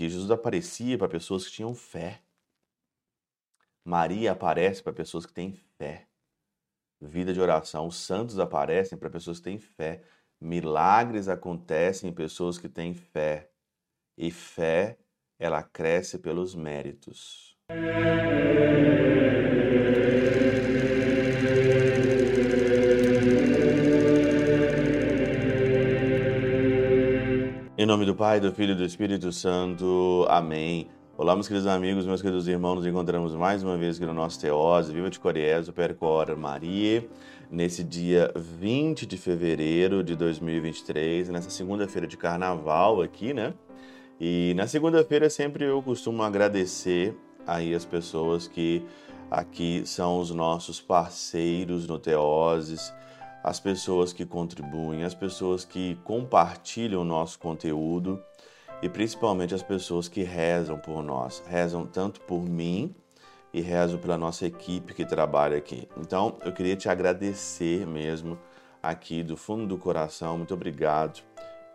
que Jesus aparecia para pessoas que tinham fé. Maria aparece para pessoas que têm fé. Vida de oração. Os santos aparecem para pessoas que têm fé. Milagres acontecem em pessoas que têm fé. E fé, ela cresce pelos méritos. Em nome do Pai, do Filho e do Espírito Santo. Amém. Olá, meus queridos amigos, meus queridos irmãos, nos encontramos mais uma vez aqui no nosso Teose, Viva de Coriés, o Percora Maria, nesse dia 20 de fevereiro de 2023, nessa segunda-feira de carnaval aqui, né? E na segunda-feira sempre eu costumo agradecer aí as pessoas que aqui são os nossos parceiros no Teoses, as pessoas que contribuem, as pessoas que compartilham o nosso conteúdo e principalmente as pessoas que rezam por nós. Rezam tanto por mim e rezam pela nossa equipe que trabalha aqui. Então, eu queria te agradecer mesmo aqui do fundo do coração. Muito obrigado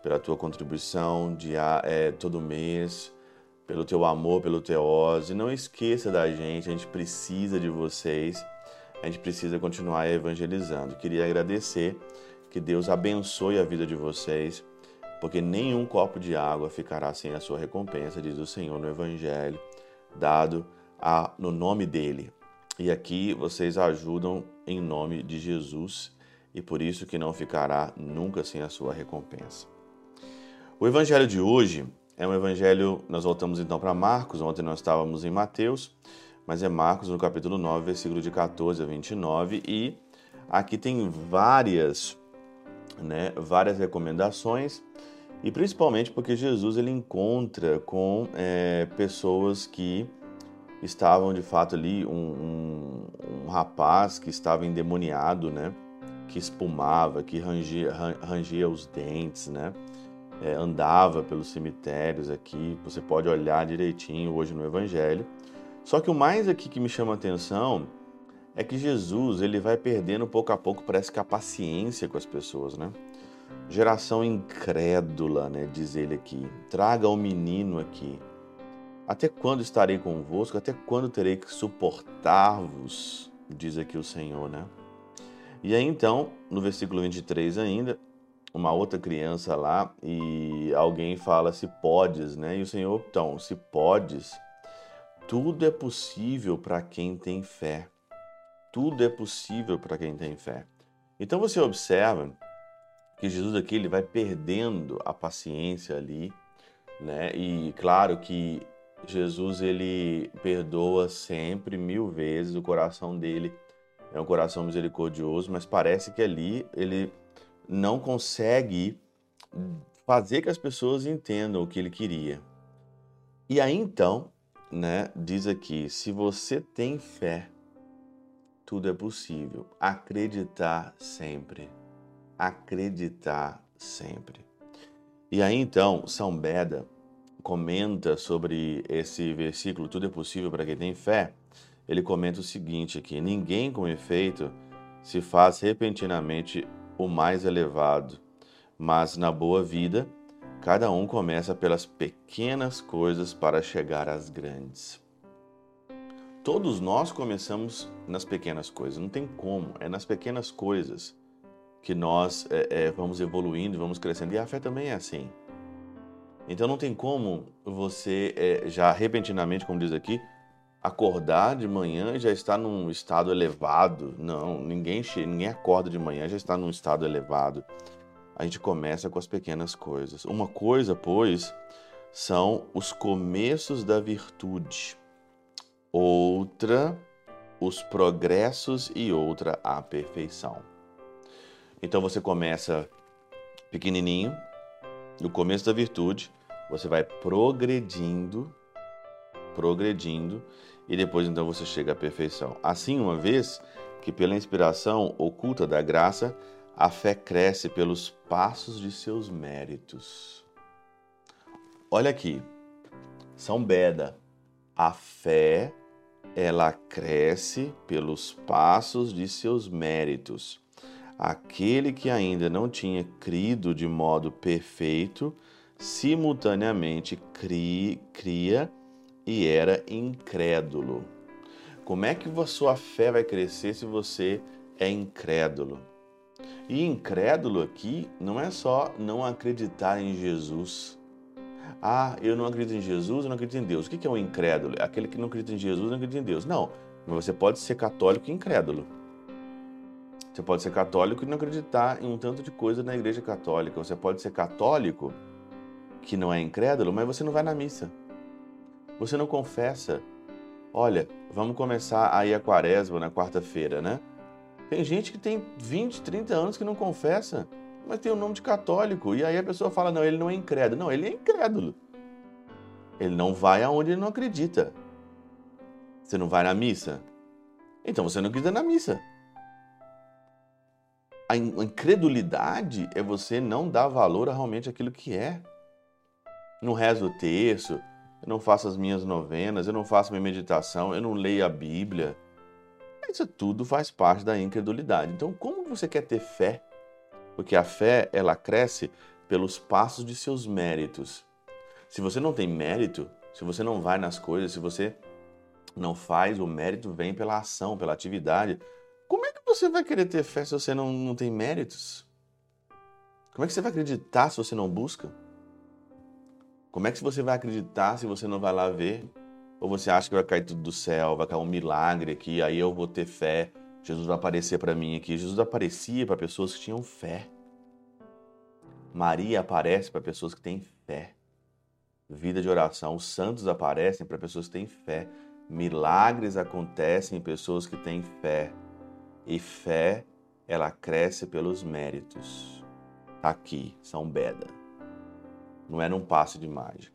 pela tua contribuição de é, todo mês, pelo teu amor, pelo teose. Não esqueça da gente, a gente precisa de vocês a gente precisa continuar evangelizando. Queria agradecer, que Deus abençoe a vida de vocês, porque nenhum copo de água ficará sem a sua recompensa, diz o Senhor no Evangelho, dado a, no nome dele. E aqui vocês ajudam em nome de Jesus e por isso que não ficará nunca sem a sua recompensa. O evangelho de hoje é um evangelho, nós voltamos então para Marcos, ontem nós estávamos em Mateus, mas é Marcos no capítulo 9, versículo de 14 a 29, e aqui tem várias, né, várias recomendações, e principalmente porque Jesus ele encontra com é, pessoas que estavam de fato ali, um, um, um, rapaz que estava endemoniado, né, que espumava, que rangia, rangia os dentes, né, é, andava pelos cemitérios aqui, você pode olhar direitinho hoje no Evangelho, só que o mais aqui que me chama a atenção é que Jesus ele vai perdendo pouco a pouco, parece que a paciência com as pessoas, né? Geração incrédula, né? Diz ele aqui. Traga o menino aqui. Até quando estarei convosco? Até quando terei que suportar-vos? Diz aqui o Senhor, né? E aí então, no versículo 23 ainda, uma outra criança lá e alguém fala se podes, né? E o Senhor, então, se podes, tudo é possível para quem tem fé. Tudo é possível para quem tem fé. Então você observa que Jesus aqui ele vai perdendo a paciência ali, né? E claro que Jesus ele perdoa sempre mil vezes, o coração dele é um coração misericordioso, mas parece que ali ele não consegue fazer que as pessoas entendam o que ele queria. E aí então né, diz aqui: se você tem fé, tudo é possível. Acreditar sempre. Acreditar sempre. E aí então, São Beda comenta sobre esse versículo, tudo é possível para quem tem fé. Ele comenta o seguinte aqui: ninguém com efeito se faz repentinamente o mais elevado, mas na boa vida Cada um começa pelas pequenas coisas para chegar às grandes. Todos nós começamos nas pequenas coisas, não tem como, é nas pequenas coisas que nós é, é, vamos evoluindo, vamos crescendo. E a fé também é assim. Então não tem como você é, já repentinamente, como diz aqui, acordar de manhã e já estar num estado elevado. Não, ninguém, ninguém acorda de manhã já está num estado elevado a gente começa com as pequenas coisas. Uma coisa, pois, são os começos da virtude, outra, os progressos e outra, a perfeição. Então você começa pequenininho, no começo da virtude, você vai progredindo, progredindo, e depois então você chega à perfeição. Assim, uma vez que pela inspiração oculta da graça, a fé cresce pelos passos de seus méritos. Olha aqui, São Beda, a fé ela cresce pelos passos de seus méritos. Aquele que ainda não tinha crido de modo perfeito simultaneamente cria, cria e era incrédulo. Como é que a sua fé vai crescer se você é incrédulo? E incrédulo aqui não é só não acreditar em Jesus. Ah, eu não acredito em Jesus, eu não acredito em Deus. O que é um incrédulo? É aquele que não acredita em Jesus, não acredita em Deus. Não, você pode ser católico e incrédulo. Você pode ser católico e não acreditar em um tanto de coisa na igreja católica. Você pode ser católico, que não é incrédulo, mas você não vai na missa. Você não confessa. Olha, vamos começar aí a quaresma na quarta-feira, né? Tem gente que tem 20, 30 anos que não confessa, mas tem o nome de católico. E aí a pessoa fala: não, ele não é incrédulo. Não, ele é incrédulo. Ele não vai aonde ele não acredita. Você não vai na missa? Então você não acredita na missa. A incredulidade é você não dar valor a realmente aquilo que é. Não rezo o terço, eu não faço as minhas novenas, eu não faço minha meditação, eu não leio a Bíblia. Isso tudo faz parte da incredulidade. Então, como você quer ter fé? Porque a fé, ela cresce pelos passos de seus méritos. Se você não tem mérito, se você não vai nas coisas, se você não faz, o mérito vem pela ação, pela atividade. Como é que você vai querer ter fé se você não, não tem méritos? Como é que você vai acreditar se você não busca? Como é que você vai acreditar se você não vai lá ver? Ou você acha que vai cair tudo do céu, vai cair um milagre aqui, aí eu vou ter fé, Jesus vai aparecer para mim aqui. Jesus aparecia para pessoas que tinham fé. Maria aparece para pessoas que têm fé. Vida de oração. Os santos aparecem para pessoas que têm fé. Milagres acontecem em pessoas que têm fé. E fé, ela cresce pelos méritos. Tá aqui, São Beda. Não é num passe de mágica.